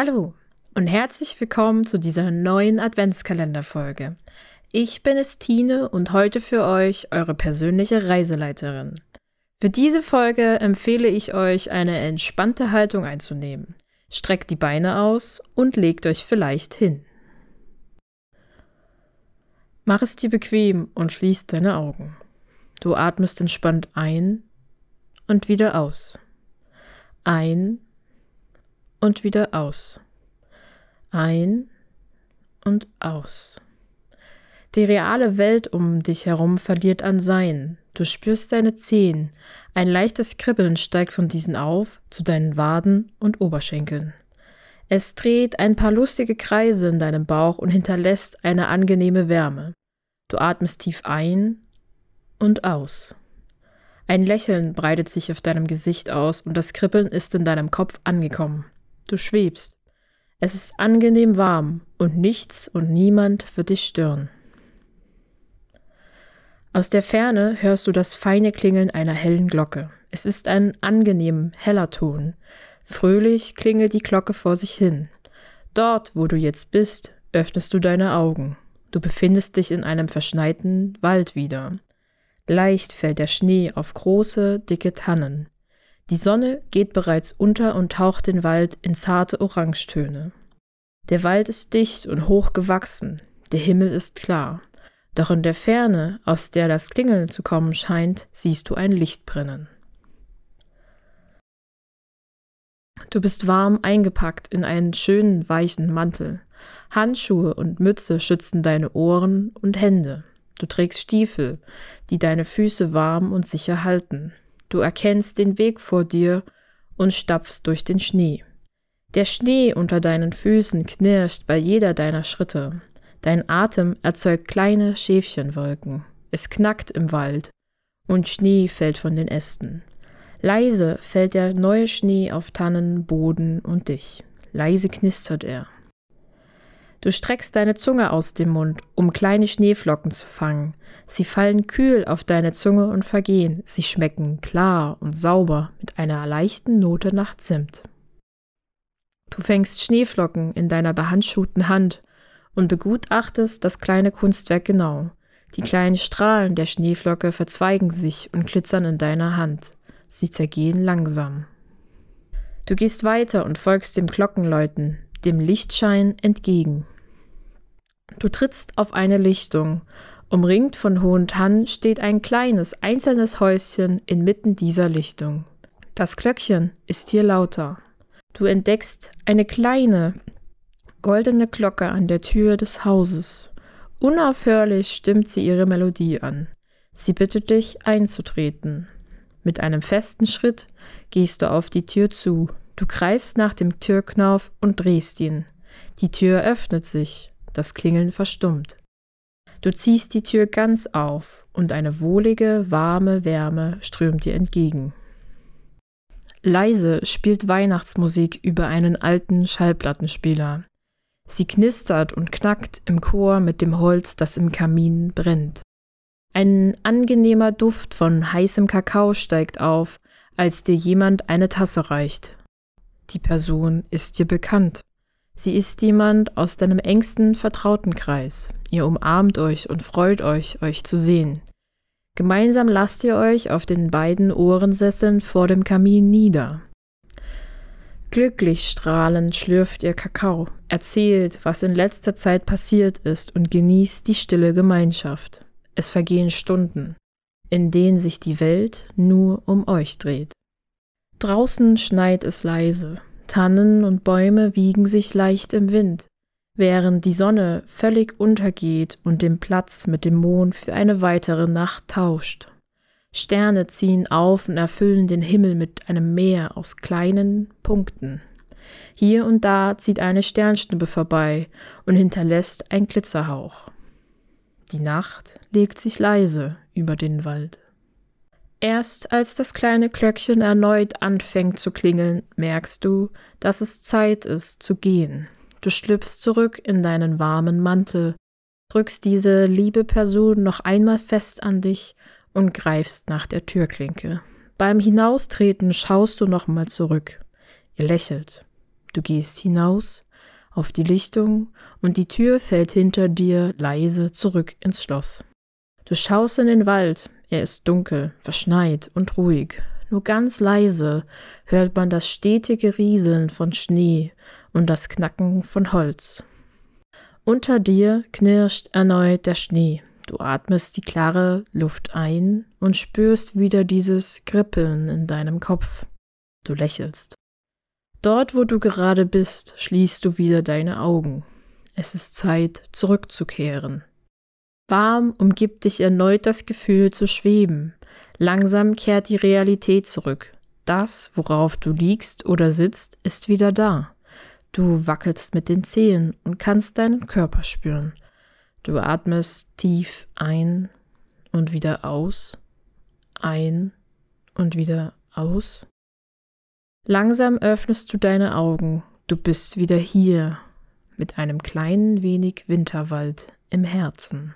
Hallo und herzlich willkommen zu dieser neuen Adventskalenderfolge. Ich bin es Tine und heute für euch eure persönliche Reiseleiterin. Für diese Folge empfehle ich euch, eine entspannte Haltung einzunehmen. Streckt die Beine aus und legt euch vielleicht hin. Mach es dir bequem und schließ deine Augen. Du atmest entspannt ein und wieder aus. Ein und wieder aus. Ein und aus. Die reale Welt um dich herum verliert an Sein. Du spürst deine Zehen. Ein leichtes Kribbeln steigt von diesen auf zu deinen Waden und Oberschenkeln. Es dreht ein paar lustige Kreise in deinem Bauch und hinterlässt eine angenehme Wärme. Du atmest tief ein und aus. Ein Lächeln breitet sich auf deinem Gesicht aus und das Kribbeln ist in deinem Kopf angekommen. Du schwebst. Es ist angenehm warm und nichts und niemand wird dich stören. Aus der Ferne hörst du das feine Klingeln einer hellen Glocke. Es ist ein angenehm heller Ton. Fröhlich klingelt die Glocke vor sich hin. Dort, wo du jetzt bist, öffnest du deine Augen. Du befindest dich in einem verschneiten Wald wieder. Leicht fällt der Schnee auf große, dicke Tannen. Die Sonne geht bereits unter und taucht den Wald in zarte Orangetöne. Der Wald ist dicht und hoch gewachsen, der Himmel ist klar. Doch in der Ferne, aus der das Klingeln zu kommen scheint, siehst du ein Licht brennen. Du bist warm eingepackt in einen schönen weichen Mantel. Handschuhe und Mütze schützen deine Ohren und Hände. Du trägst Stiefel, die deine Füße warm und sicher halten. Du erkennst den Weg vor dir und stapfst durch den Schnee. Der Schnee unter deinen Füßen knirscht bei jeder deiner Schritte. Dein Atem erzeugt kleine Schäfchenwolken. Es knackt im Wald und Schnee fällt von den Ästen. Leise fällt der neue Schnee auf Tannen, Boden und dich. Leise knistert er. Du streckst deine Zunge aus dem Mund, um kleine Schneeflocken zu fangen. Sie fallen kühl auf deine Zunge und vergehen. Sie schmecken klar und sauber mit einer leichten Note nach Zimt. Du fängst Schneeflocken in deiner behandschuhten Hand und begutachtest das kleine Kunstwerk genau. Die kleinen Strahlen der Schneeflocke verzweigen sich und glitzern in deiner Hand. Sie zergehen langsam. Du gehst weiter und folgst dem Glockenläuten, dem Lichtschein entgegen. Du trittst auf eine Lichtung. Umringt von hohen Tannen steht ein kleines, einzelnes Häuschen inmitten dieser Lichtung. Das Glöckchen ist hier lauter. Du entdeckst eine kleine, goldene Glocke an der Tür des Hauses. Unaufhörlich stimmt sie ihre Melodie an. Sie bittet dich einzutreten. Mit einem festen Schritt gehst du auf die Tür zu. Du greifst nach dem Türknauf und drehst ihn. Die Tür öffnet sich, das Klingeln verstummt. Du ziehst die Tür ganz auf und eine wohlige, warme Wärme strömt dir entgegen. Leise spielt Weihnachtsmusik über einen alten Schallplattenspieler. Sie knistert und knackt im Chor mit dem Holz, das im Kamin brennt. Ein angenehmer Duft von heißem Kakao steigt auf, als dir jemand eine Tasse reicht. Die Person ist dir bekannt. Sie ist jemand aus deinem engsten Vertrautenkreis. Ihr umarmt euch und freut euch, euch zu sehen. Gemeinsam lasst ihr euch auf den beiden Ohrensesseln vor dem Kamin nieder. Glücklich strahlend schlürft ihr Kakao, erzählt, was in letzter Zeit passiert ist und genießt die stille Gemeinschaft. Es vergehen Stunden, in denen sich die Welt nur um euch dreht. Draußen schneit es leise, Tannen und Bäume wiegen sich leicht im Wind, während die Sonne völlig untergeht und den Platz mit dem Mond für eine weitere Nacht tauscht. Sterne ziehen auf und erfüllen den Himmel mit einem Meer aus kleinen Punkten. Hier und da zieht eine Sternschnuppe vorbei und hinterlässt ein Glitzerhauch. Die Nacht legt sich leise über den Wald. Erst als das kleine Glöckchen erneut anfängt zu klingeln, merkst du, dass es Zeit ist zu gehen. Du schlüpfst zurück in deinen warmen Mantel, drückst diese liebe Person noch einmal fest an dich und greifst nach der Türklinke. Beim Hinaustreten schaust du nochmal zurück. Ihr lächelt. Du gehst hinaus auf die Lichtung und die Tür fällt hinter dir leise zurück ins Schloss. Du schaust in den Wald, er ist dunkel, verschneit und ruhig. Nur ganz leise hört man das stetige Rieseln von Schnee und das Knacken von Holz. Unter dir knirscht erneut der Schnee. Du atmest die klare Luft ein und spürst wieder dieses Kribbeln in deinem Kopf. Du lächelst. Dort, wo du gerade bist, schließt du wieder deine Augen. Es ist Zeit, zurückzukehren. Warm umgibt dich erneut das Gefühl zu schweben. Langsam kehrt die Realität zurück. Das, worauf du liegst oder sitzt, ist wieder da. Du wackelst mit den Zehen und kannst deinen Körper spüren. Du atmest tief ein und wieder aus, ein und wieder aus. Langsam öffnest du deine Augen, du bist wieder hier mit einem kleinen wenig Winterwald im Herzen.